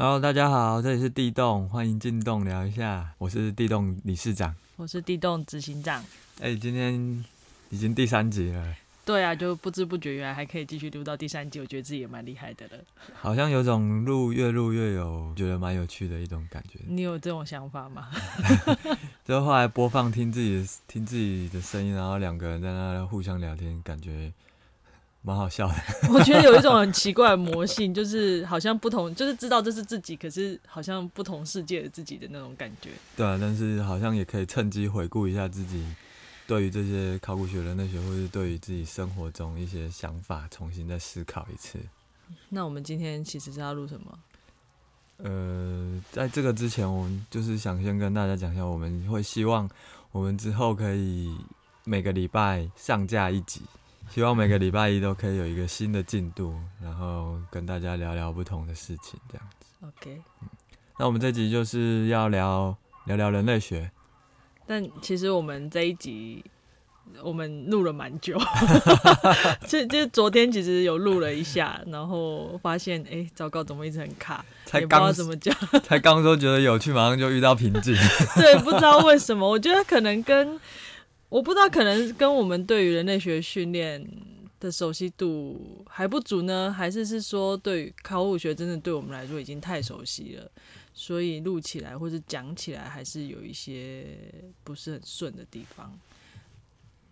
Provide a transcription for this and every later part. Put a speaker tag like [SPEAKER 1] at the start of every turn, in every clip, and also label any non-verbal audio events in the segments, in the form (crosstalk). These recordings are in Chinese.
[SPEAKER 1] Hello，大家好，这里是地洞，欢迎进洞聊一下。我是地洞理事长，
[SPEAKER 2] 我是地洞执行长。
[SPEAKER 1] 哎，今天已经第三集了。
[SPEAKER 2] 对啊，就不知不觉原来还可以继续录到第三集，我觉得自己也蛮厉害的了。
[SPEAKER 1] 好像有种录越录越有，觉得蛮有趣的一种感觉。
[SPEAKER 2] 你有这种想法吗？(laughs)
[SPEAKER 1] 就后来播放听自己听自己的声音，然后两个人在那互相聊天，感觉。蛮好笑的，(laughs)
[SPEAKER 2] 我觉得有一种很奇怪的魔性，就是好像不同，就是知道这是自己，可是好像不同世界的自己的那种感觉。
[SPEAKER 1] 对啊，但是好像也可以趁机回顾一下自己对于这些考古学、人类学，或是对于自己生活中一些想法，重新再思考一次。
[SPEAKER 2] 那我们今天其实是要录什么？
[SPEAKER 1] 呃，在这个之前，我们就是想先跟大家讲一下，我们会希望我们之后可以每个礼拜上架一集。希望每个礼拜一都可以有一个新的进度，然后跟大家聊聊不同的事情，这样子。
[SPEAKER 2] OK，
[SPEAKER 1] 嗯，那我们这集就是要聊聊聊人类学。
[SPEAKER 2] 但其实我们这一集我们录了蛮久，(laughs) 就就昨天其实有录了一下，然后发现哎，糟糕，怎么一直很卡？
[SPEAKER 1] 才刚
[SPEAKER 2] 怎么讲？
[SPEAKER 1] 才刚说觉得有趣，马上就遇到瓶颈。(laughs)
[SPEAKER 2] 对，不知道为什么，我觉得可能跟。我不知道，可能跟我们对于人类学训练的熟悉度还不足呢，还是是说对于考古学真的对我们来说已经太熟悉了，所以录起来或者讲起来还是有一些不是很顺的地方。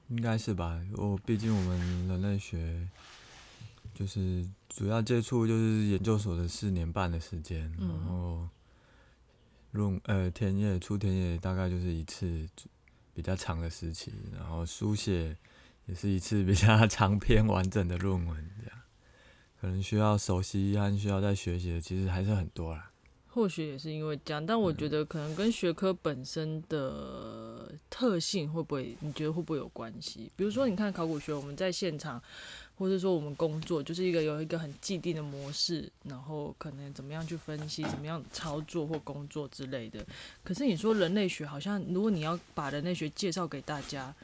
[SPEAKER 1] 应该是吧？我毕竟我们人类学就是主要接触就是研究所的四年半的时间，然后论呃田野出田野大概就是一次。比较长的时期，然后书写也是一次比较 (laughs) 长篇完整的论文，这样可能需要熟悉和需要再学习的，其实还是很多啦。
[SPEAKER 2] 或许也是因为这样，但我觉得可能跟学科本身的特性会不会，你觉得会不会有关系？比如说，你看考古学，我们在现场。或者说我们工作就是一个有一个很既定的模式，然后可能怎么样去分析，怎么样操作或工作之类的。可是你说人类学好像，如果你要把人类学介绍给大家，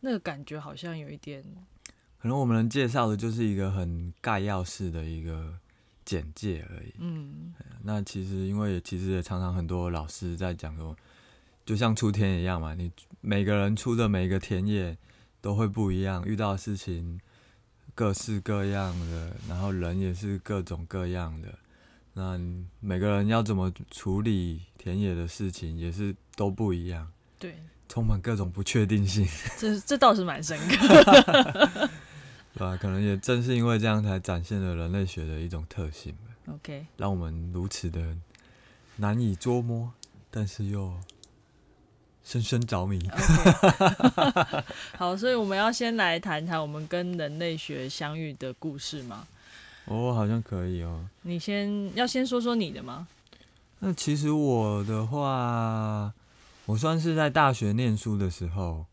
[SPEAKER 2] 那个感觉好像有一点。
[SPEAKER 1] 可能我们能介绍的就是一个很概要式的一个简介而已。嗯，那其实因为其实也常常很多老师在讲说，就像出田一样嘛，你每个人出的每一个田野。都会不一样，遇到的事情各式各样的，然后人也是各种各样的。那每个人要怎么处理田野的事情，也是都不一样。
[SPEAKER 2] 对，
[SPEAKER 1] 充满各种不确定性。
[SPEAKER 2] 这这倒是蛮深刻。(laughs)
[SPEAKER 1] 对吧？可能也正是因为这样，才展现了人类学的一种特性
[SPEAKER 2] OK，
[SPEAKER 1] 让我们如此的难以捉摸，但是又。深深着迷。(laughs)
[SPEAKER 2] 好，所以我们要先来谈谈我们跟人类学相遇的故事吗？
[SPEAKER 1] 哦，好像可以哦。
[SPEAKER 2] 你先要先说说你的吗？
[SPEAKER 1] 那其实我的话，我算是在大学念书的时候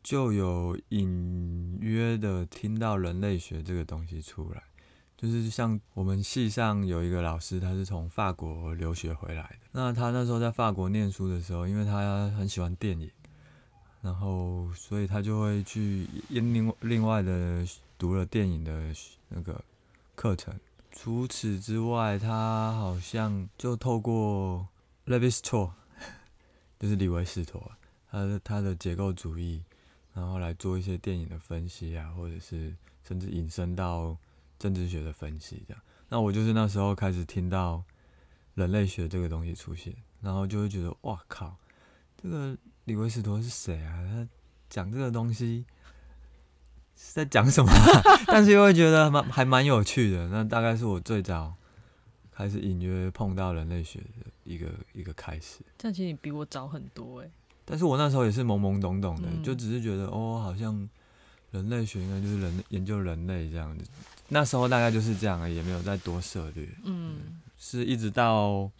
[SPEAKER 1] 就有隐约的听到人类学这个东西出来。就是像我们系上有一个老师，他是从法国留学回来的。那他那时候在法国念书的时候，因为他很喜欢电影，然后所以他就会去另另外的读了电影的那个课程。除此之外，他好像就透过 levistraw (laughs) 就是李维斯托，他的他的结构主义，然后来做一些电影的分析啊，或者是甚至引申到。政治学的分析，这样，那我就是那时候开始听到人类学这个东西出现，然后就会觉得，哇靠，这个李维斯托是谁啊？他讲这个东西是在讲什么？(laughs) 但是又会觉得蛮还蛮有趣的。那大概是我最早开始隐约碰到人类学的一个一个开始。
[SPEAKER 2] 这样其实你比我早很多哎。
[SPEAKER 1] 但是我那时候也是懵懵懂懂的，就只是觉得，哦，好像人类学应该就是人研究人类这样子。那时候大概就是这样了，也没有再多涉略。嗯，是一直到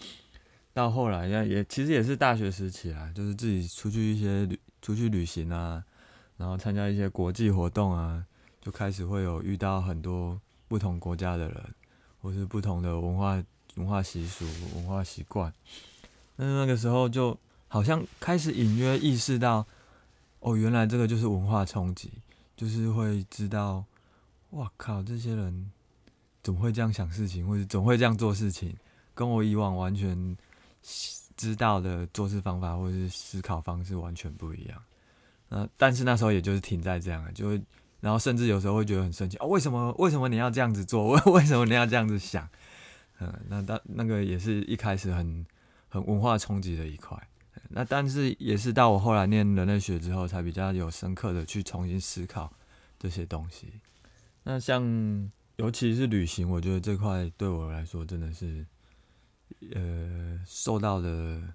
[SPEAKER 1] 到后来，也也其实也是大学时期啊，就是自己出去一些旅出去旅行啊，然后参加一些国际活动啊，就开始会有遇到很多不同国家的人，或是不同的文化文化习俗、文化习惯。但是那个时候就好像开始隐约意识到，哦，原来这个就是文化冲击，就是会知道。哇靠！这些人怎么会这样想事情，或者总会这样做事情？跟我以往完全知道的做事方法或者是思考方式完全不一样。那但是那时候也就是停在这样，就会然后甚至有时候会觉得很生气啊，为什么为什么你要这样子做？为 (laughs) 为什么你要这样子想？嗯，那当那个也是一开始很很文化冲击的一块。那但是也是到我后来念人类学之后，才比较有深刻的去重新思考这些东西。那像尤其是旅行，我觉得这块对我来说真的是，呃，受到的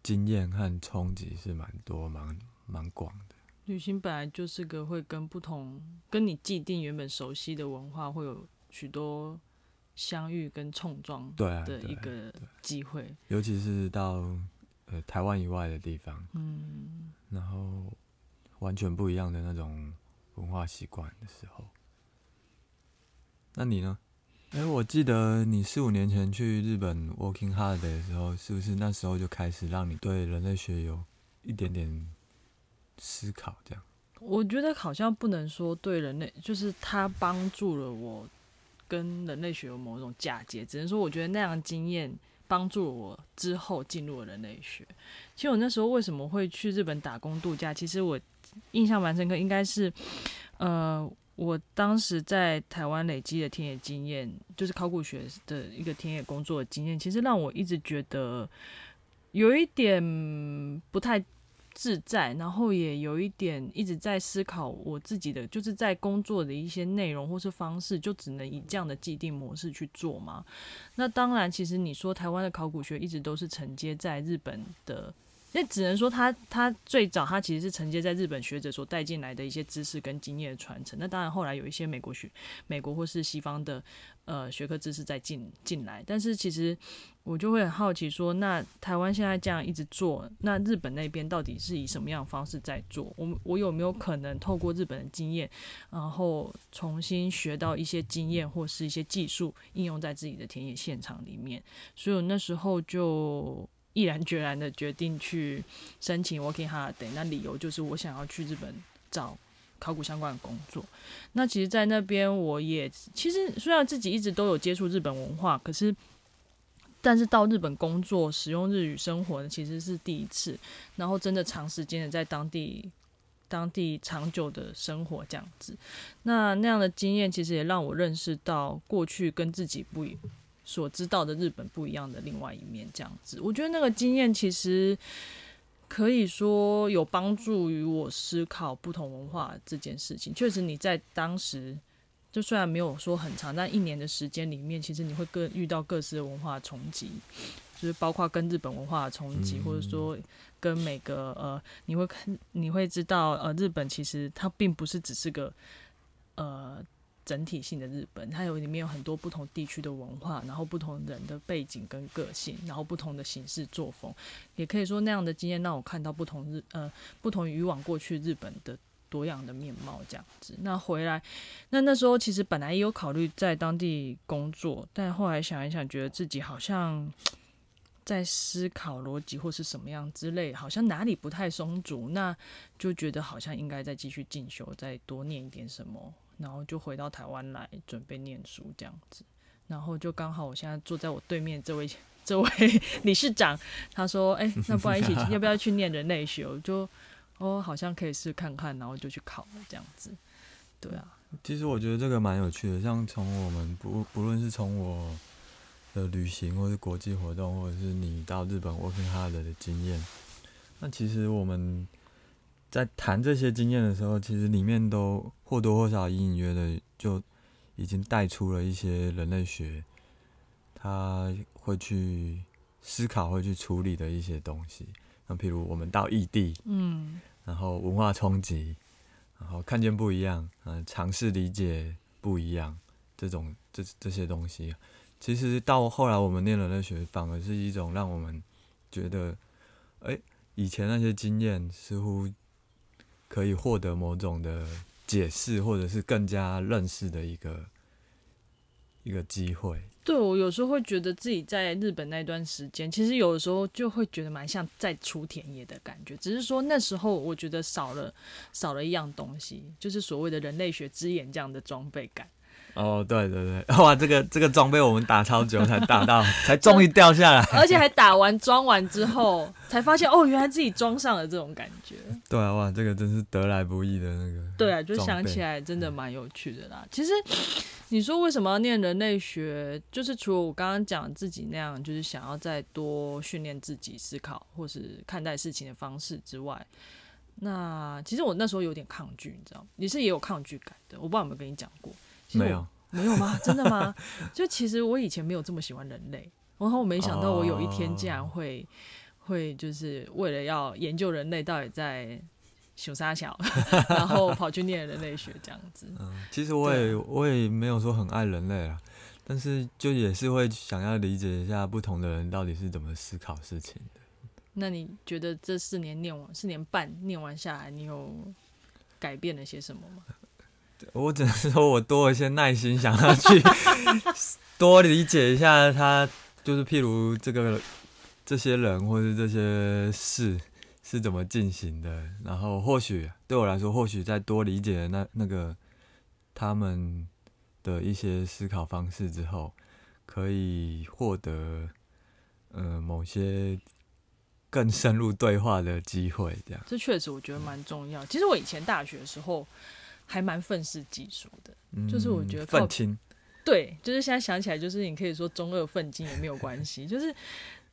[SPEAKER 1] 经验和冲击是蛮多、蛮蛮广的。
[SPEAKER 2] 旅行本来就是个会跟不同、跟你既定原本熟悉的文化会有许多相遇跟冲撞
[SPEAKER 1] 对啊
[SPEAKER 2] 的一
[SPEAKER 1] 对
[SPEAKER 2] 个机会。
[SPEAKER 1] 尤其是到呃台湾以外的地方，
[SPEAKER 2] 嗯，
[SPEAKER 1] 然后完全不一样的那种文化习惯的时候。那你呢？哎、我记得你四五年前去日本 working holiday 的时候，是不是那时候就开始让你对人类学有一点点思考？这样，
[SPEAKER 2] 我觉得好像不能说对人类，就是它帮助了我跟人类学有某种嫁接，只能说我觉得那样的经验帮助了我之后进入了人类学。其实我那时候为什么会去日本打工度假，其实我印象蛮深刻，应该是呃。我当时在台湾累积的田野经验，就是考古学的一个田野工作的经验，其实让我一直觉得有一点不太自在，然后也有一点一直在思考我自己的，就是在工作的一些内容或是方式，就只能以这样的既定模式去做吗？那当然，其实你说台湾的考古学一直都是承接在日本的。那只能说他他最早他其实是承接在日本学者所带进来的一些知识跟经验的传承。那当然后来有一些美国学美国或是西方的呃学科知识在进进来，但是其实我就会很好奇说，那台湾现在这样一直做，那日本那边到底是以什么样的方式在做？我我有没有可能透过日本的经验，然后重新学到一些经验或是一些技术，应用在自己的田野现场里面？所以那时候就。毅然决然的决定去申请 Working Holiday，那理由就是我想要去日本找考古相关的工作。那其实，在那边我也其实虽然自己一直都有接触日本文化，可是但是到日本工作、使用日语生活呢，其实是第一次。然后真的长时间的在当地、当地长久的生活这样子，那那样的经验其实也让我认识到过去跟自己不一。所知道的日本不一样的另外一面，这样子，我觉得那个经验其实可以说有帮助于我思考不同文化这件事情。确实，你在当时就虽然没有说很长，但一年的时间里面，其实你会各遇到各式的文化冲击，就是包括跟日本文化的冲击，或者说跟每个呃，你会看你会知道呃，日本其实它并不是只是个呃。整体性的日本，它有里面有很多不同地区的文化，然后不同人的背景跟个性，然后不同的行事作风，也可以说那样的经验让我看到不同日呃不同于以往过去日本的多样的面貌这样子。那回来，那那时候其实本来也有考虑在当地工作，但后来想一想，觉得自己好像在思考逻辑或是什么样之类，好像哪里不太松足，那就觉得好像应该再继续进修，再多念一点什么。然后就回到台湾来准备念书这样子，然后就刚好我现在坐在我对面这位这位理事长，他说：“哎、那不然一起 (laughs) 要不要去念人类学？”我就哦，好像可以试看看，然后就去考了这样子。对啊，
[SPEAKER 1] 其实我觉得这个蛮有趣的，像从我们不不论是从我的旅行，或是国际活动，或者是你到日本 working hard 的经验，那其实我们。在谈这些经验的时候，其实里面都或多或少隐隐约的就已经带出了一些人类学，他会去思考、会去处理的一些东西。那譬如我们到异地，
[SPEAKER 2] 嗯，
[SPEAKER 1] 然后文化冲击，然后看见不一样，嗯，尝试理解不一样，这种这这些东西，其实到后来我们念人类学，反而是一种让我们觉得，哎，以前那些经验似乎。可以获得某种的解释，或者是更加认识的一个一个机会。
[SPEAKER 2] 对我有时候会觉得自己在日本那段时间，其实有的时候就会觉得蛮像在出田野的感觉，只是说那时候我觉得少了少了一样东西，就是所谓的人类学之眼这样的装备感。
[SPEAKER 1] 哦，对对对，(laughs) 哇，这个这个装备我们打超久才打到，(laughs) 才终于掉下来，(laughs)
[SPEAKER 2] 而且还打完装完之后才发现，哦，原来自己装上了这种感觉。
[SPEAKER 1] 对啊，哇，这个真是得来不易的那个。
[SPEAKER 2] 对啊，就想起来真的蛮有趣的啦。其实你说为什么要念人类学，就是除了我刚刚讲自己那样，就是想要再多训练自己思考或是看待事情的方式之外，那其实我那时候有点抗拒，你知道，你是也有抗拒感的。我不知道有没有跟你讲过。
[SPEAKER 1] 没有，
[SPEAKER 2] 没有吗？(laughs) 真的吗？就其实我以前没有这么喜欢人类，然后我没想到我有一天竟然会会就是为了要研究人类到底在熊沙小，(laughs) 然后跑去念人类学这样子。
[SPEAKER 1] 嗯，其实我也我也没有说很爱人类啊，但是就也是会想要理解一下不同的人到底是怎么思考事情的。
[SPEAKER 2] 那你觉得这四年念完四年半念完下来，你有改变了些什么吗？
[SPEAKER 1] 我只能说，我多一些耐心，想要去 (laughs) 多理解一下他，就是譬如这个这些人或者这些事是怎么进行的。然后或许对我来说，或许在多理解那那个他们的一些思考方式之后，可以获得呃某些更深入对话的机会。这样，
[SPEAKER 2] 这确实我觉得蛮重要。其实我以前大学的时候。还蛮愤世嫉俗的，就是我觉得
[SPEAKER 1] 愤青，
[SPEAKER 2] 对，就是现在想起来，就是你可以说中二愤青也没有关系，就是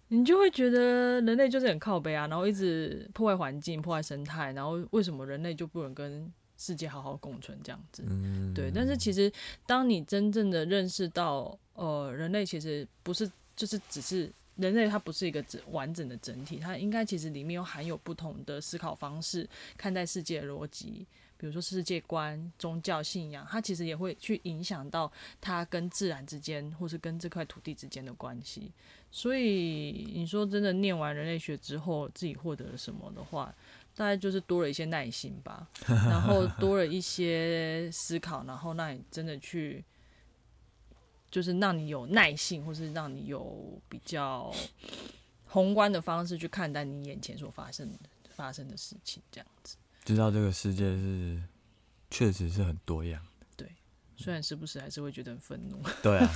[SPEAKER 2] 你就会觉得人类就是很靠背啊，然后一直破坏环境、破坏生态，然后为什么人类就不能跟世界好好共存这样子？对，但是其实当你真正的认识到，呃，人类其实不是，就是只是人类，它不是一个整完整的整体，它应该其实里面有含有不同的思考方式，看待世界的逻辑。比如说世界观、宗教信仰，它其实也会去影响到它跟自然之间，或是跟这块土地之间的关系。所以你说真的，念完人类学之后，自己获得了什么的话，大概就是多了一些耐心吧，(laughs) 然后多了一些思考，然后让你真的去，就是让你有耐性，或是让你有比较宏观的方式去看待你眼前所发生的发生的事情，这样子。
[SPEAKER 1] 知道这个世界是确实是很多样的，
[SPEAKER 2] 对，虽然时不时还是会觉得很愤怒，
[SPEAKER 1] 对啊。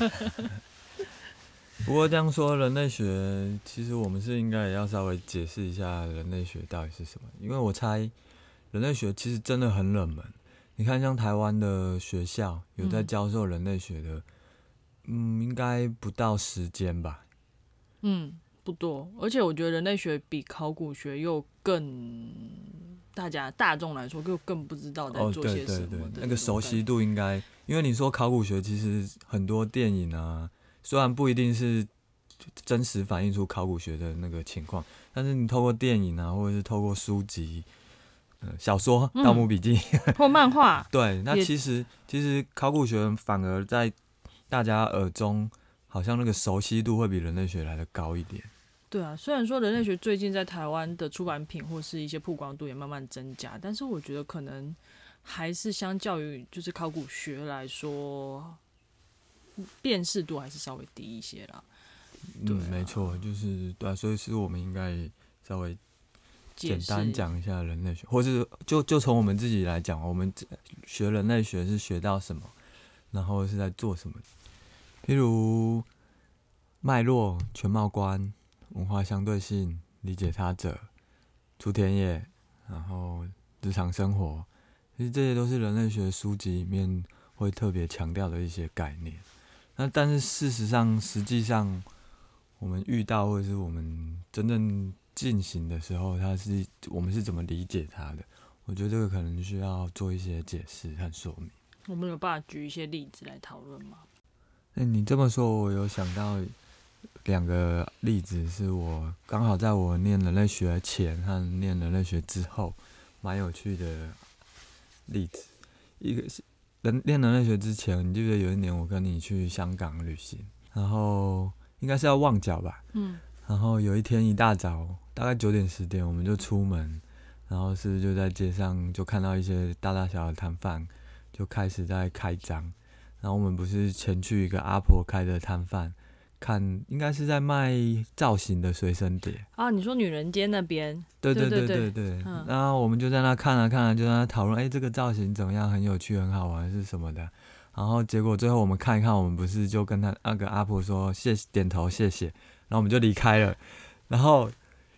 [SPEAKER 1] (laughs) 不过这样说，人类学其实我们是应该也要稍微解释一下人类学到底是什么，因为我猜人类学其实真的很冷门。你看，像台湾的学校有在教授人类学的，嗯，应该不到十间吧？
[SPEAKER 2] 嗯，不多。而且我觉得人类学比考古学又更。大家大众来说，就更不知道在做些什么。
[SPEAKER 1] 那个熟悉度应该，因为你说考古学，其实很多电影啊，虽然不一定是真实反映出考古学的那个情况，但是你透过电影啊，或者是透过书籍、嗯小说、盗墓笔记
[SPEAKER 2] 或漫画，(laughs)
[SPEAKER 1] 对，那其实其实考古学反而在大家耳中，好像那个熟悉度会比人类学来的高一点。
[SPEAKER 2] 对啊，虽然说人类学最近在台湾的出版品或是一些曝光度也慢慢增加，但是我觉得可能还是相较于就是考古学来说，辨识度还是稍微低一些啦。
[SPEAKER 1] 嗯，没错，就是对，所以是我们应该稍微简单讲一下人类学，或是就就从我们自己来讲，我们学人类学是学到什么，然后是在做什么，譬如脉络、全貌观。文化相对性，理解他者，出田野，然后日常生活，其实这些都是人类学书籍里面会特别强调的一些概念。那但是事实上，实际上我们遇到或者是我们真正进行的时候，它是我们是怎么理解它的？我觉得这个可能需要做一些解释和说明。
[SPEAKER 2] 我们有办法举一些例子来讨论吗？
[SPEAKER 1] 哎，你这么说，我有想到。两个例子是我刚好在我念人类学前和念人类学之后，蛮有趣的例子。一个是人念人类学之前，你记得有一年我跟你去香港旅行，然后应该是要旺角吧？嗯。然后有一天一大早，大概九点十点，我们就出门，然后是就在街上就看到一些大大小小的摊贩就开始在开张，然后我们不是前去一个阿婆开的摊贩。看，应该是在卖造型的随身碟
[SPEAKER 2] 啊。你说女人街那边？
[SPEAKER 1] 对对对对对。然后我们就在那看啊看啊，就在那讨论，哎，这个造型怎么样？很有趣，很好玩，是什么的？然后结果最后我们看一看，我们不是就跟他那个阿婆说谢点头谢谢，然后我们就离开了，然后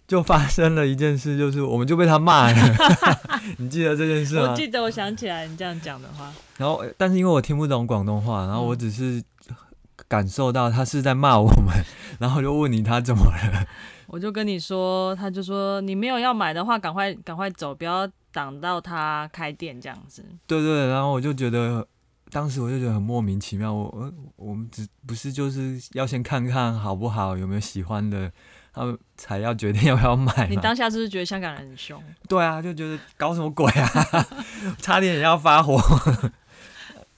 [SPEAKER 1] 就发生了一件事，就是我们就被他骂了。(laughs) 你记得这件事吗？
[SPEAKER 2] 我记得，我想起来你这样讲的话。
[SPEAKER 1] 然后，但是因为我听不懂广东话，然后我只是感受到他是在骂我们，(laughs) 然后就问你他怎么了。(laughs)
[SPEAKER 2] 我就跟你说，他就说你没有要买的话，赶快赶快走，不要挡到他开店这样子。
[SPEAKER 1] 对对，然后我就觉得，当时我就觉得很莫名其妙。我我我们只不是就是要先看看好不好，有没有喜欢的，他们才要决定要不要买。
[SPEAKER 2] 你当下是不是觉得香港人很凶？
[SPEAKER 1] 对啊，就觉得搞什么鬼啊，(laughs) 差点也要发火。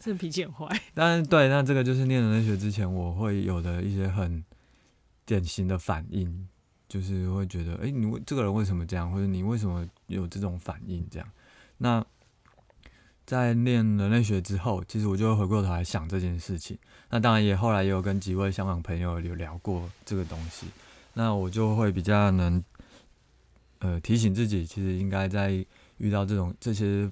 [SPEAKER 2] 这脾气很坏。(laughs)
[SPEAKER 1] 但是对，那这个就是念人类学之前我会有的一些很典型的反应。就是会觉得，哎，你这个人为什么这样，或者你为什么有这种反应？这样，那在念人类学之后，其实我就会回过头来想这件事情。那当然也后来也有跟几位香港朋友有聊过这个东西。那我就会比较能，呃，提醒自己，其实应该在遇到这种这些，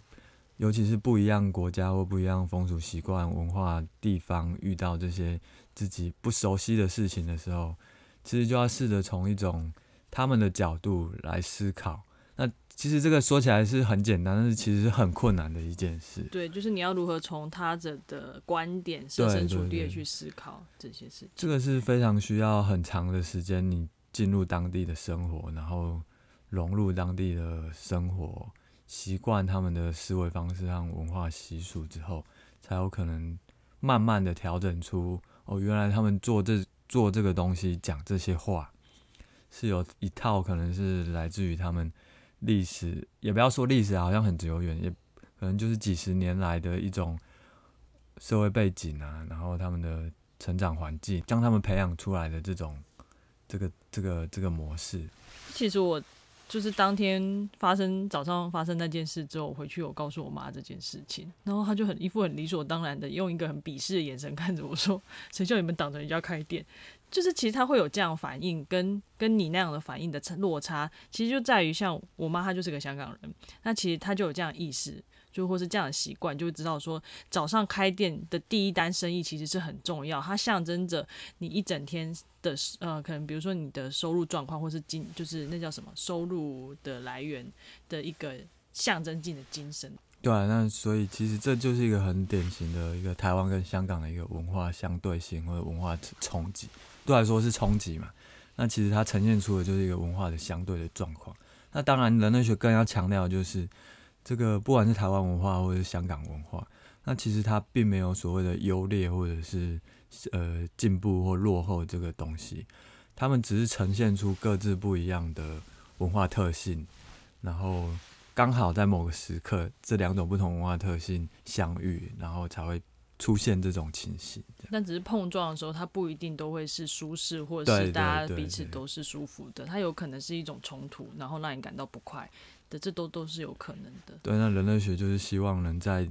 [SPEAKER 1] 尤其是不一样国家或不一样风俗习惯、文化地方，遇到这些自己不熟悉的事情的时候。其实就要试着从一种他们的角度来思考。那其实这个说起来是很简单，但是其实是很困难的一件事。
[SPEAKER 2] 对，就是你要如何从他者的观点设身处地的去思考这些事情。
[SPEAKER 1] 这个是非常需要很长的时间，你进入当地的生活，然后融入当地的生活习惯、他们的思维方式和文化习俗之后，才有可能慢慢的调整出哦，原来他们做这。做这个东西讲这些话，是有一套可能是来自于他们历史，也不要说历史好像很久远，也可能就是几十年来的一种社会背景啊，然后他们的成长环境将他们培养出来的这种这个这个这个模式。
[SPEAKER 2] 其实我。就是当天发生早上发生那件事之后，回去我告诉我妈这件事情，然后她就很一副很理所当然的用一个很鄙视的眼神看着我说：“ (laughs) 谁叫你们挡着人家开店？”就是其实她会有这样反应，跟跟你那样的反应的落差，其实就在于像我妈，她就是个香港人，那其实她就有这样意识。就或是这样的习惯，就会知道说早上开店的第一单生意其实是很重要，它象征着你一整天的呃，可能比如说你的收入状况，或是精就是那叫什么收入的来源的一个象征性的精神。
[SPEAKER 1] 对啊，那所以其实这就是一个很典型的一个台湾跟香港的一个文化相对性或者文化冲击，对来说是冲击嘛。那其实它呈现出的就是一个文化的相对的状况。那当然，人类学更要强调就是。这个不管是台湾文化或者是香港文化，那其实它并没有所谓的优劣或者是呃进步或落后这个东西，他们只是呈现出各自不一样的文化特性，然后刚好在某个时刻，这两种不同文化特性相遇，然后才会出现这种情形。
[SPEAKER 2] 但只是碰撞的时候，它不一定都会是舒适，或者是大家彼此都是舒服的，它有可能是一种冲突，然后让你感到不快。的这都都是有可能的。
[SPEAKER 1] 对，那人类学就是希望能在，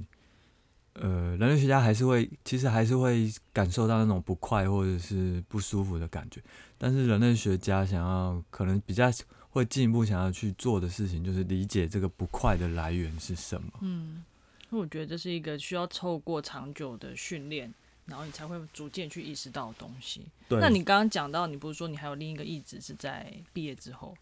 [SPEAKER 1] 呃，人类学家还是会，其实还是会感受到那种不快或者是不舒服的感觉。但是人类学家想要可能比较会进一步想要去做的事情，就是理解这个不快的来源是什么。
[SPEAKER 2] 嗯，那我觉得这是一个需要透过长久的训练，然后你才会逐渐去意识到的东西。
[SPEAKER 1] 对，
[SPEAKER 2] 那你刚刚讲到，你不是说你还有另一个意志是在毕业之后？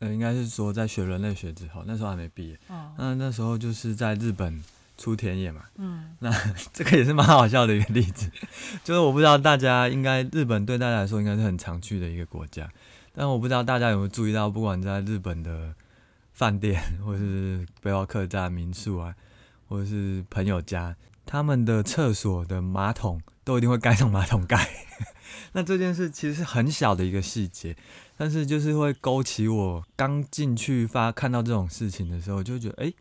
[SPEAKER 1] 呃，应该是说在学人类学之后，那时候还没毕业。哦。那那时候就是在日本出田野嘛。嗯。那这个也是蛮好笑的一个例子，(laughs) 就是我不知道大家应该日本对大家来说应该是很常去的一个国家，但我不知道大家有没有注意到，不管在日本的饭店，或是背包客栈、民宿啊，或者是朋友家，他们的厕所的马桶都一定会盖上马桶盖。(laughs) 那这件事其实是很小的一个细节。但是就是会勾起我刚进去发看到这种事情的时候，就觉得哎，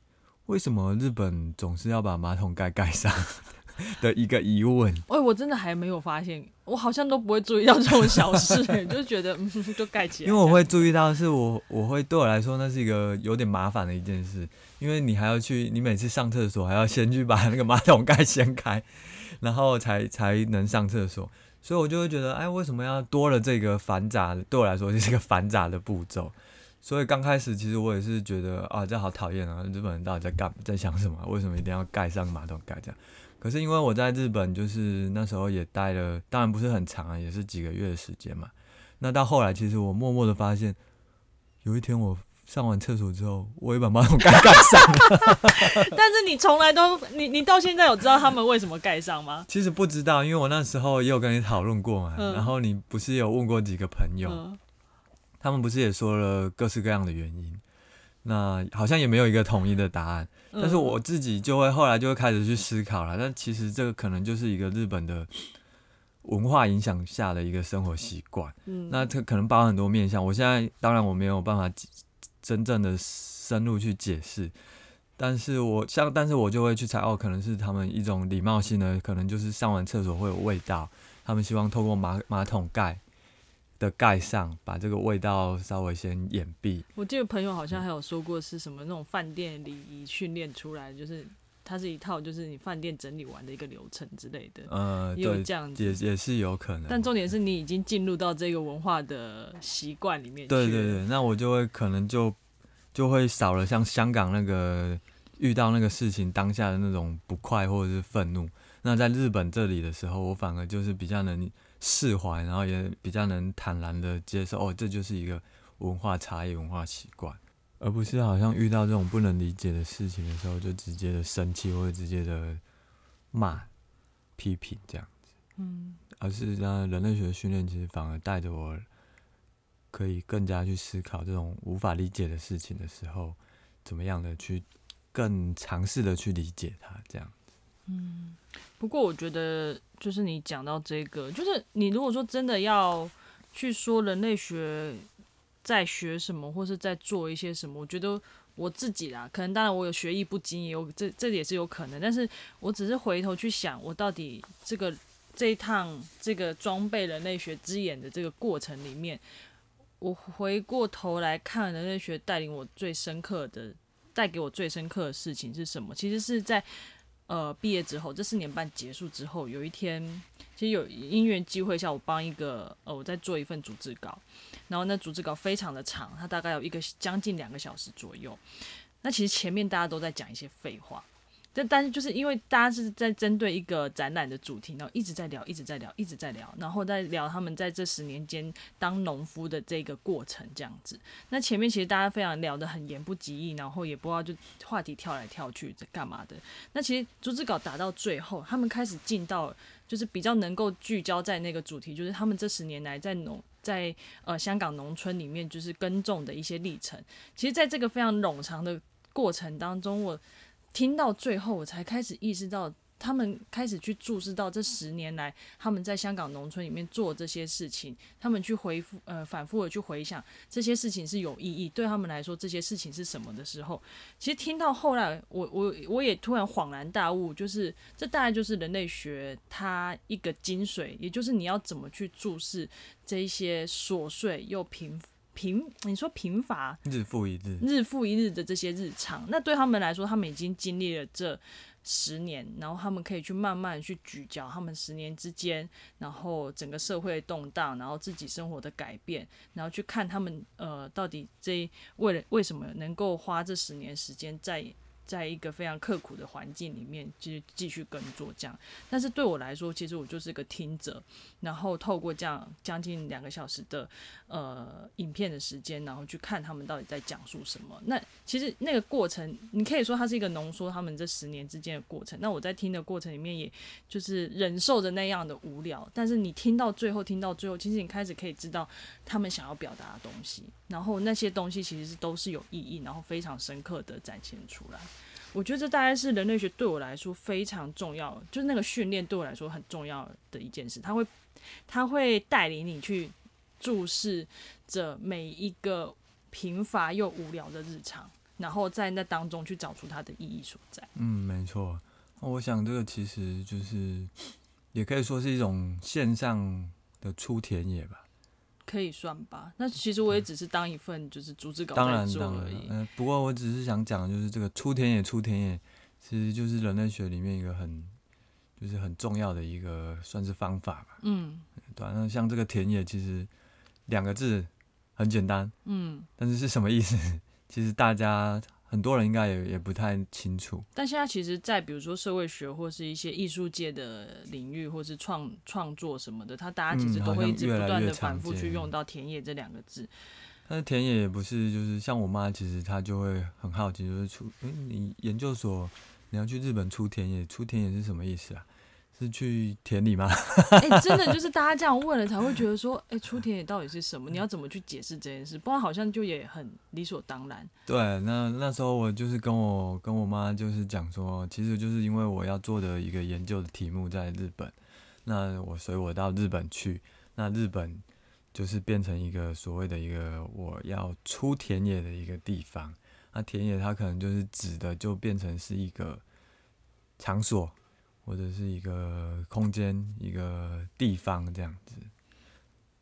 [SPEAKER 1] 为什么日本总是要把马桶盖盖上 (laughs) 的一个疑问？
[SPEAKER 2] 哎，我真的还没有发现，我好像都不会注意到这种小事，就觉得 (laughs) 嗯，就盖起来。
[SPEAKER 1] 因为我会注意到，是我我会对我来说，那是一个有点麻烦的一件事，因为你还要去，你每次上厕所还要先去把那个马桶盖掀开，然后才才能上厕所。所以我就会觉得，哎，为什么要多了这个繁杂？对我来说就是一个繁杂的步骤。所以刚开始其实我也是觉得，啊，这好讨厌啊！日本人到底在干，在想什么？为什么一定要盖上马桶盖这样？可是因为我在日本，就是那时候也待了，当然不是很长啊，也是几个月的时间嘛。那到后来，其实我默默的发现，有一天我上完厕所之后，我也把马桶盖盖上了。(laughs)
[SPEAKER 2] 但是你从来都，你你到现在有知道他们为什么盖上吗？(laughs)
[SPEAKER 1] 其实不知道，因为我那时候也有跟你讨论过嘛。
[SPEAKER 2] 嗯
[SPEAKER 1] 然后你不是有问过几个朋友，
[SPEAKER 2] 嗯
[SPEAKER 1] 他们不是也说了各式各样的原因。那好像也没有一个统一的答案。
[SPEAKER 2] 嗯
[SPEAKER 1] 但是我自己就会后来就会开始去思考了。但其实这个可能就是一个日本的文化影响下的一个生活习惯。
[SPEAKER 2] 嗯
[SPEAKER 1] 那它可能包含很多面向。我现在当然我没有办法解真正的深入去解释，但是我像，但是我就会去猜，哦，可能是他们一种礼貌性的，可能就是上完厕所会有味道，他们希望透过马马桶盖的盖上，把这个味道稍微先掩蔽。
[SPEAKER 2] 我记得朋友好像还有说过是什么那种饭店礼仪训练出来，就是它是一套就是你饭店整理完的一个流程之类的，
[SPEAKER 1] 呃，
[SPEAKER 2] 也有
[SPEAKER 1] 对，
[SPEAKER 2] 这样子。
[SPEAKER 1] 也也是有可能。
[SPEAKER 2] 但重点是你已经进入到这个文化的习惯里面去。
[SPEAKER 1] 对对对，那我就会可能就就会少了像香港那个遇到那个事情当下的那种不快或者是愤怒。那在日本这里的时候，我反而就是比较能释怀，然后也比较能坦然的接受，哦，这就是一个文化差异、文化习惯，而不是好像遇到这种不能理解的事情的时候，就直接的生气或者直接的骂、批评这样子。
[SPEAKER 2] 嗯，
[SPEAKER 1] 而是让人类学训练，其实反而带着我，可以更加去思考这种无法理解的事情的时候，怎么样的去更尝试的去理解它，这样。
[SPEAKER 2] 嗯不过我觉得，就是你讲到这个，就是你如果说真的要去说人类学在学什么，或是在做一些什么，我觉得我自己啦，可能当然我有学艺不精，也有这这也是有可能，但是我只是回头去想，我到底这个这一趟这个装备人类学之眼的这个过程里面，我回过头来看人类学带领我最深刻的。带给我最深刻的事情是什么？其实是在呃毕业之后，这四年半结束之后，有一天，其实有因缘机会下，我帮一个呃我在做一份组织稿，然后那组织稿非常的长，它大概有一个将近两个小时左右。那其实前面大家都在讲一些废话，但但是就是因为大家是在针对一个展览的主题，然后一直在聊，一直在聊，一直在聊，然后在聊他们在这十年间当农夫的这个过程这样子。那前面其实大家非常聊得很言不及义，然后也不知道就话题跳来跳去在干嘛的。那其实逐字稿打到最后，他们开始进到就是比较能够聚焦在那个主题，就是他们这十年来在农在呃香港农村里面就是耕种的一些历程。其实，在这个非常冗长的过程当中，我听到最后，我才开始意识到。他们开始去注视到这十年来他们在香港农村里面做这些事情，他们去回复呃反复的去回想这些事情是有意义，对他们来说这些事情是什么的时候，(laughs) 其实听到后来，我我我也突然恍然大悟，就是这大概就是人类学它一个精髓，也就是你要怎么去注视这一些琐碎又贫贫，你说贫乏
[SPEAKER 1] 日复一日，
[SPEAKER 2] 日复一日的这些日常，那对他们来说，他们已经经历了这十年，然后他们可以去慢慢去聚焦他们十年之间，然后整个社会动荡，然后自己生活的改变，然后去看他们呃到底这为了为什么能够花这十年时间在在一个非常刻苦的环境里面继继续耕作这样。但是对我来说，其实我就是一个听者，然后透过这样将近两个小时的呃影片的时间，然后去看他们到底在讲述什么。那其实那个过程，你可以说它是一个浓缩他们这十年之间的过程。那我在听的过程里面，也就是忍受着那样的无聊。但是你听到最后，听到最后，其实你开始可以知道他们想要表达的东西，然后那些东西其实是都是有意义，然后非常深刻的展现出来。我觉得这大概是人类学对我来说非常重要，就是那个训练对我来说很重要的一件事。它会，它会带领你去注视着每一个贫乏又无聊的日常，然后在那当中去找出它的意义所在。
[SPEAKER 1] 嗯，没错。那我想这个其实就是，也可以说是一种线上的出田野吧。
[SPEAKER 2] 可以算吧。那其实我也只是当一份就是组织稿
[SPEAKER 1] 当然，
[SPEAKER 2] 在做
[SPEAKER 1] 当然
[SPEAKER 2] 而已，。
[SPEAKER 1] 呃，不过我只是想讲，就是这个出田野，出田野，其实就是人类学里面一个很，就是很重要的一个算是方法吧。
[SPEAKER 2] 嗯
[SPEAKER 1] 对啊、那像这个田野，其实两个字很简单，
[SPEAKER 2] 嗯
[SPEAKER 1] 但是是什么意思？(laughs) 其实大家很多人应该也也不太清楚。
[SPEAKER 2] 但现在其实，在比如说社会学或是一些艺术界的领域，或是创创作什么的，他大家其实
[SPEAKER 1] 嗯
[SPEAKER 2] 都会一直不断的反复去用到田野这两个字。
[SPEAKER 1] 但是田野也不是，就是像我妈，其实她就会很好奇，就是出，嗯，你研究所你要去日本出田野，出田野是什么意思啊？是去田里吗？
[SPEAKER 2] 哎、真的就是大家这样问了，才会觉得说，哎、出田野到底是什么？你要怎么去解释这件事？不然好像就也很理所当然。
[SPEAKER 1] 对，那那时候我就是跟我跟我妈就是讲说，其实就是因为我要做的一个研究的题目在日本，那我所以我到日本去，那日本就是变成一个所谓的一个我要出田野的一个地方，那田野它可能就是指的就变成是一个场所或者是一个空间一个地方这样子。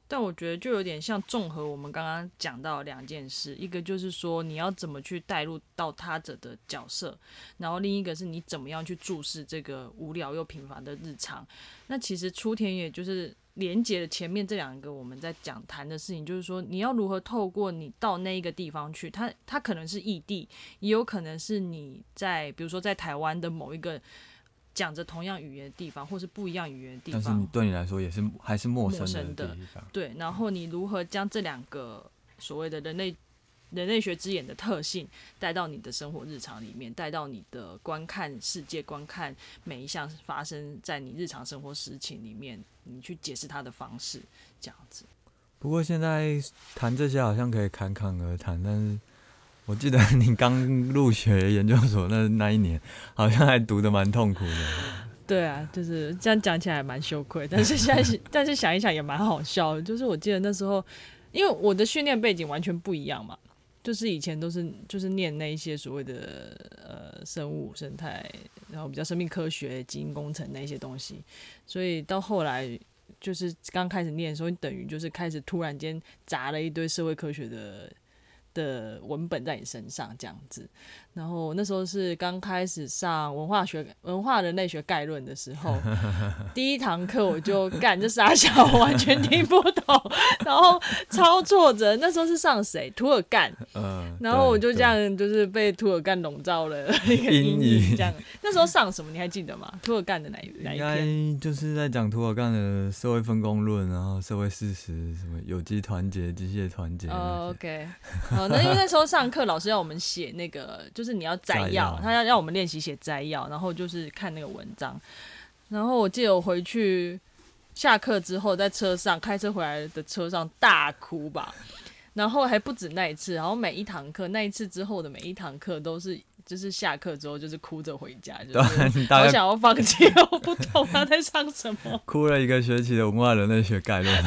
[SPEAKER 2] 但我觉得就有点像综合我们刚刚讲到两件事，一个就是说你要怎么去带入到他者的角色，然后另一个是你怎么样去注视这个无聊又平凡的日常。那其实初田也就是连接了前面这两个我们在讲谈的事情，就是说你要如何透过你到那一个地方去，它它可能是异地，也有可能是你在比如说在台湾的某一个讲着同样语言的地方，或是不一样语言的地方
[SPEAKER 1] 但是你。对你来说也是还是陌生
[SPEAKER 2] 的
[SPEAKER 1] 的地方。
[SPEAKER 2] 对，然后你如何将这两个所谓的人类人类学之眼的特性带到你的生活日常里面，带到你的观看世界、观看每一项发生在你日常生活事情里面，你去解释它的方式，这样子。
[SPEAKER 1] 不过现在谈这些好像可以侃侃而谈，但是我记得你刚入学研究所那那一年，好像还读的蛮痛苦的。
[SPEAKER 2] 对啊，就是这样讲起来蛮羞愧，但是现在是 (laughs) 但是想一想也蛮好笑的。就是我记得那时候，因为我的训练背景完全不一样嘛，就是以前都是就是念那一些所谓的呃生物生态，然后比较生命科学、基因工程那一些东西，所以到后来就是刚开始念的时候，你等于就是开始突然间砸了一堆社会科学的。的文本在你身上这样子，然后那时候是刚开始上文化学、文化人类学概论的时候，(laughs) 第一堂课我就干这傻小，完全听不懂，然后超挫折。那时候是上谁？图尔干，
[SPEAKER 1] 嗯，
[SPEAKER 2] 然后我就这样就是被图尔干笼罩了 (laughs) 一个阴
[SPEAKER 1] 阴影
[SPEAKER 2] 影，这样。那时候上什么你还记得吗？图尔干的哪一哪一
[SPEAKER 1] 应
[SPEAKER 2] 篇？
[SPEAKER 1] 该就是在讲图尔干的社会分工论，然后社会事实，什么有机团结、机械团结那
[SPEAKER 2] 哦
[SPEAKER 1] 些。
[SPEAKER 2] ，OK，好，那因为那时候上课老师要我们写那个，就是你要摘
[SPEAKER 1] 摘
[SPEAKER 2] 要，他要让我们练习写摘要，然后就是看那个文章。然后我记得我回去下课之后，在车上开车回来的车上大哭吧，然后还不止那一次，然后每一堂课那一次之后的每一堂课都是，就是下课之后就是哭着回家，就是
[SPEAKER 1] 对，大概
[SPEAKER 2] 好想要放弃，我不懂他在上什么。(laughs)
[SPEAKER 1] 哭了一个学期的文化人类学概论。(laughs)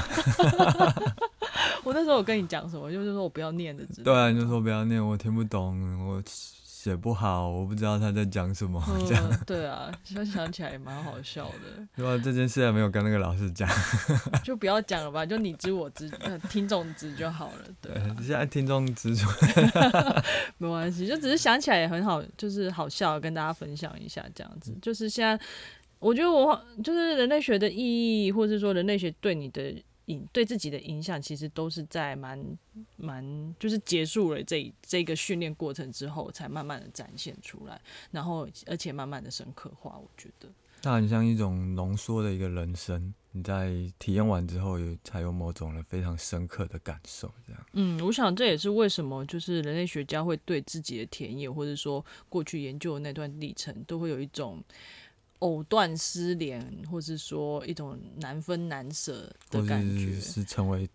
[SPEAKER 1] (laughs)
[SPEAKER 2] 我那时候我跟你讲什么，就是说我不要念的之类的。
[SPEAKER 1] 对啊，你就说不要念，我听不懂，我写不好，我不知道他在讲什么，这样。
[SPEAKER 2] 嗯，对啊，现在想起来也蛮好笑的，(laughs)
[SPEAKER 1] 对吧？这件事还没有跟那个老师讲。(laughs)
[SPEAKER 2] 就不要讲了吧，就你知我知，呃听众知就好了，对啊、
[SPEAKER 1] 现在听众知出，
[SPEAKER 2] 没关系，就只是想起来也很好，就是好笑，跟大家分享一下这样子。就是现在，我觉得我就是人类学的意义，或者说人类学对你的影对自己的影响，其实都是在蛮蛮就是结束了这这个训练过程之后，才慢慢的展现出来，然后而且慢慢的深刻化，我觉得。
[SPEAKER 1] 它很像一种浓缩的一个人生。你在体验完之后，有才有某种的非常深刻的感受，这样。
[SPEAKER 2] 嗯，我想这也是为什么就是人类学家会对自己的田野，或者说过去研究的那段历程，都会有一种藕断丝连，或是说一种难分难舍的感觉
[SPEAKER 1] 是。是成为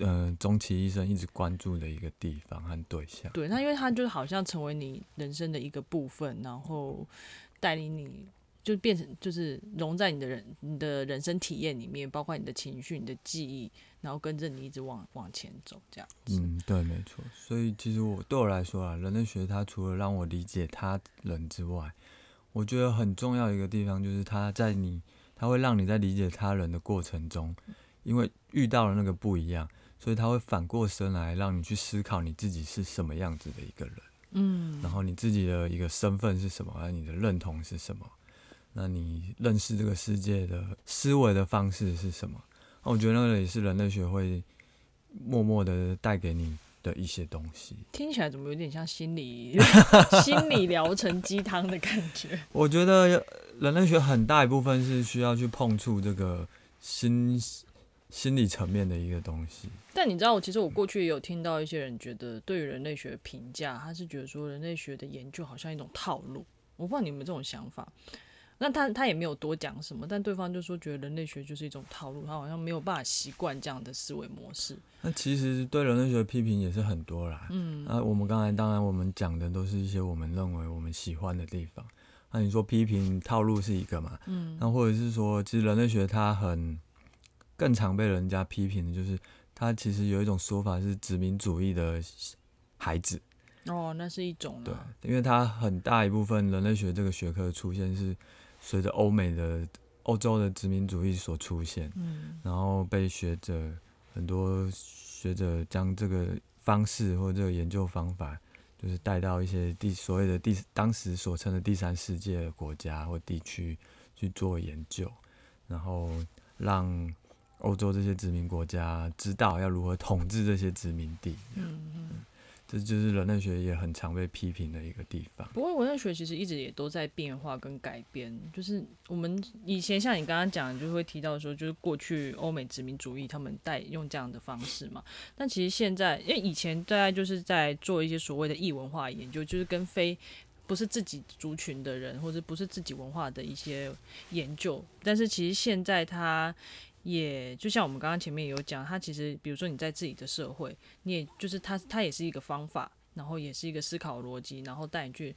[SPEAKER 1] 呃终其一生一直关注的一个地方和对象。
[SPEAKER 2] 对，那因为它就好像成为你人生的一个部分，然后带领你。就变成就是融在你的人你的人生体验里面，包括你的情绪、你的记忆，然后跟着你一直往往前走，这样子。
[SPEAKER 1] 嗯，对，没错。所以其实我对我来说啊，人类学它除了让我理解他人之外，我觉得很重要一个地方就是他在你，他会让你在理解他人的过程中，因为遇到了那个不一样，所以他会反过身来让你去思考你自己是什么样子的一个人，
[SPEAKER 2] 嗯
[SPEAKER 1] 然后你自己的一个身份是什么，而你的认同是什么，那你认识这个世界的思维的方式是什么？那我觉得那个也是人类学会默默的带给你的一些东西。
[SPEAKER 2] 听起来怎么有点像心理 (laughs) 心理疗程鸡汤的感觉？(laughs)
[SPEAKER 1] 我觉得人类学很大一部分是需要去碰触这个心心理层面的一个东西。
[SPEAKER 2] 但你知道，我其实我过去也有听到一些人觉得，对于人类学的评价，他是觉得说人类学的研究好像一种套路。我不知道你们这种想法。那他他也没有多讲什么，但对方就说觉得人类学就是一种套路，他好像没有办法习惯这样的思维模式。
[SPEAKER 1] 那其实对人类学的批评也是很多啦。嗯，那我们刚才当然我们讲的都是一些我们认为我们喜欢的地方。那你说批评套路是一个嘛？嗯，那或者是说，其实人类学它很更常被人家批评的就是它其实有一种说法是殖民主义的孩子。
[SPEAKER 2] 哦，那是一种
[SPEAKER 1] 对，因为它很大一部分人类学这个学科的出现是。随着欧美的欧洲的殖民主义所出现，嗯，然后被学者很多学者将这个方式或这个研究方法，就是带到一些第所谓的第当时所称的第三世界国家或地区去做研究，然后让欧洲这些殖民国家知道要如何统治这些殖民地，嗯嗯。这就是人类学也很常被批评的一个地方。
[SPEAKER 2] 不过，人类学其实一直也都在变化跟改变。就是我们以前像你刚刚讲，就会提到说，就是过去欧美殖民主义他们带用这样的方式嘛。但其实现在，因为以前大概就是在做一些所谓的异文化研究，就是跟非不是自己族群的人，或者不是自己文化的一些研究。但是其实现在它。也就像我们刚刚前面有讲，它其实比如说你在自己的社会，你也就是它，它也是一个方法，然后也是一个思考逻辑，然后带你去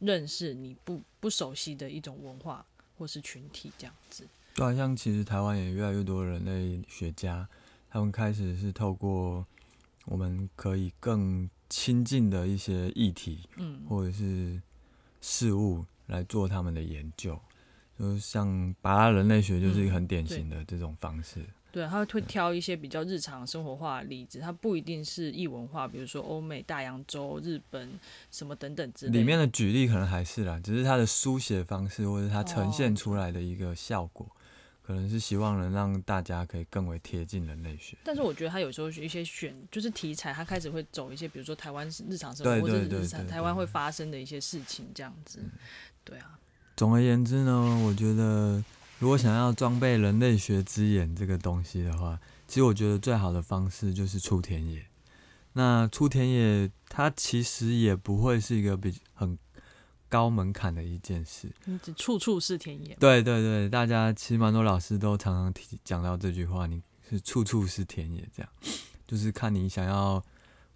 [SPEAKER 2] 认识你不不熟悉的一种文化或是群体这样子。
[SPEAKER 1] 对啊，像其实台湾也越来越多人类学家，他们开始是透过我们可以更亲近的一些议题，嗯，或者是事物来做他们的研究。就像巴拉人类学就是一个很典型的这种方式。
[SPEAKER 2] 对，他会挑一些比较日常生活化的例子，它不一定是异文化，比如说欧美、大洋洲、日本什么等等之类。
[SPEAKER 1] 里面的举例可能还是啦，只是它的书写方式或者它呈现出来的一个效果，可能是希望能让大家可以更为贴近人类学。
[SPEAKER 2] 但是我觉得他有时候一些选就是题材，他开始会走一些，比如说台湾日常生活或者日常台湾会发生的一些事情这样子。对啊。
[SPEAKER 1] 总而言之呢，我觉得如果想要装备人类学之眼这个东西的话，其实我觉得最好的方式就是出田野。那出田野，它其实也不会是一个比很高门槛的一件事。
[SPEAKER 2] 你只处处是田野。
[SPEAKER 1] 对对对，大家其实蛮多老师都常常提讲到这句话，你是处处是田野，这样就是看你想要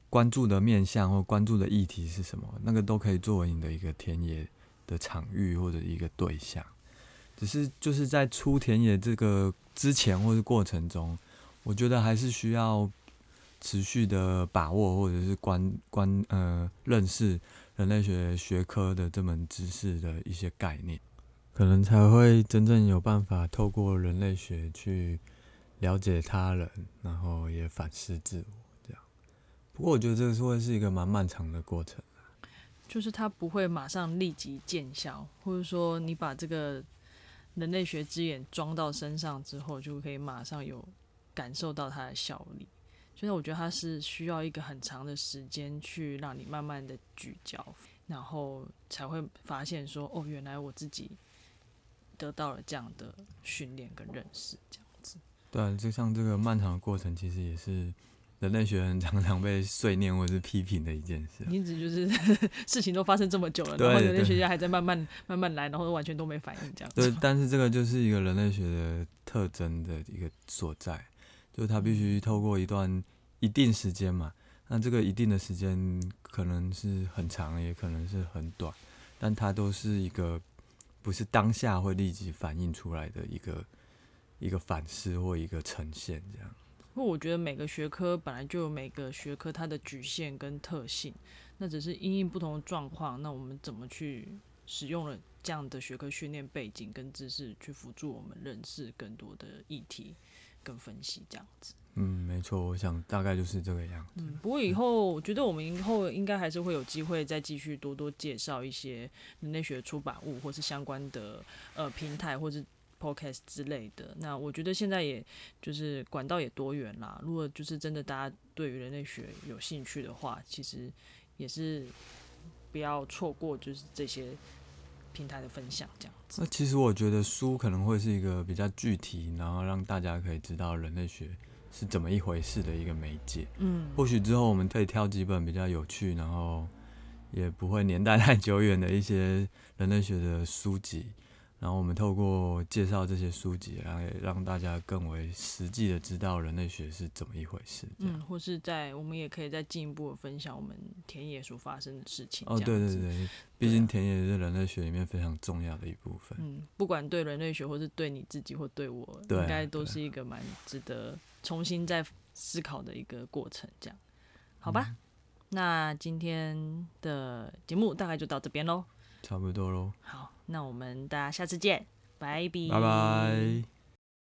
[SPEAKER 1] 关注的面向或关注的议题是什么，那个都可以作为你的一个田野。的场域或者一个对象，只是就是在出田野这个之前或者过程中，我觉得还是需要持续的把握或者是关关呃认识人类学学科的这门知识的一些概念，可能才会真正有办法透过人类学去了解他人，然后也反思自我这样。不过我觉得这个是会是一个蛮漫长的过程。
[SPEAKER 2] 就是它不会马上立即见效，或者说你把这个人类学之眼装到身上之后，就可以马上有感受到它的效力。就是我觉得它是需要一个很长的时间去让你慢慢的聚焦，然后才会发现说，哦，原来我自己得到了这样的训练跟认识，这样子。
[SPEAKER 1] 对，就像这个漫长的过程，其实也是。人类学很常常被碎念或是批评的一件事，
[SPEAKER 2] 一直就是 (laughs) 事情都发生这么久了，然后人类学家还在慢慢慢慢来，然后完全都没反应这样。
[SPEAKER 1] 对，但是这个就是一个人类学的特征的一个所在，就是它必须透过一段一定时间嘛，那这个一定的时间可能是很长，也可能是很短，但它都是一个不是当下会立即反映出来的一个一个反思或一个呈现这样。
[SPEAKER 2] 因为我觉得每个学科本来就有每个学科它的局限跟特性，那只是因应不同的状况，那我们怎么去使用了这样的学科训练背景跟知识，去辅助我们认识更多的议题跟分析这样子。
[SPEAKER 1] 嗯，没错，我想大概就是这个样子。
[SPEAKER 2] 嗯，不过以后我觉得我们以后应该还是会有机会再继续多多介绍一些人类学出版物或是相关的呃平台或者。Podcast 之类的。那我觉得现在也就是管道也多元啦。如果就是真的大家对于人类学有兴趣的话，其实也是不要错过就是这些平台的分享这样子。
[SPEAKER 1] 那其实我觉得书可能会是一个比较具体，然后让大家可以知道人类学是怎么一回事的一个媒介。
[SPEAKER 2] 嗯，
[SPEAKER 1] 或许之后我们可以挑几本比较有趣，然后也不会年代 (laughs) 太久远的一些人类学的书籍，然后我们透过介绍这些书籍，然后也让大家更为实际的知道人类学是怎么一回事。
[SPEAKER 2] 嗯，或是在我们也可以再进一步的分享我们田野所发生的事情。
[SPEAKER 1] 哦，对对对，毕竟田野是人类学里面非常重要的一部分。
[SPEAKER 2] 嗯，不管对人类学，或是对你自己，或对我，应该都是一个蛮值得重新再思考的一个过程。这样，好吧？
[SPEAKER 1] 嗯
[SPEAKER 2] 那今天的节目大概就到这边喽。
[SPEAKER 1] 差不多喽，
[SPEAKER 2] 好，那我们大家下次见，
[SPEAKER 1] 拜拜，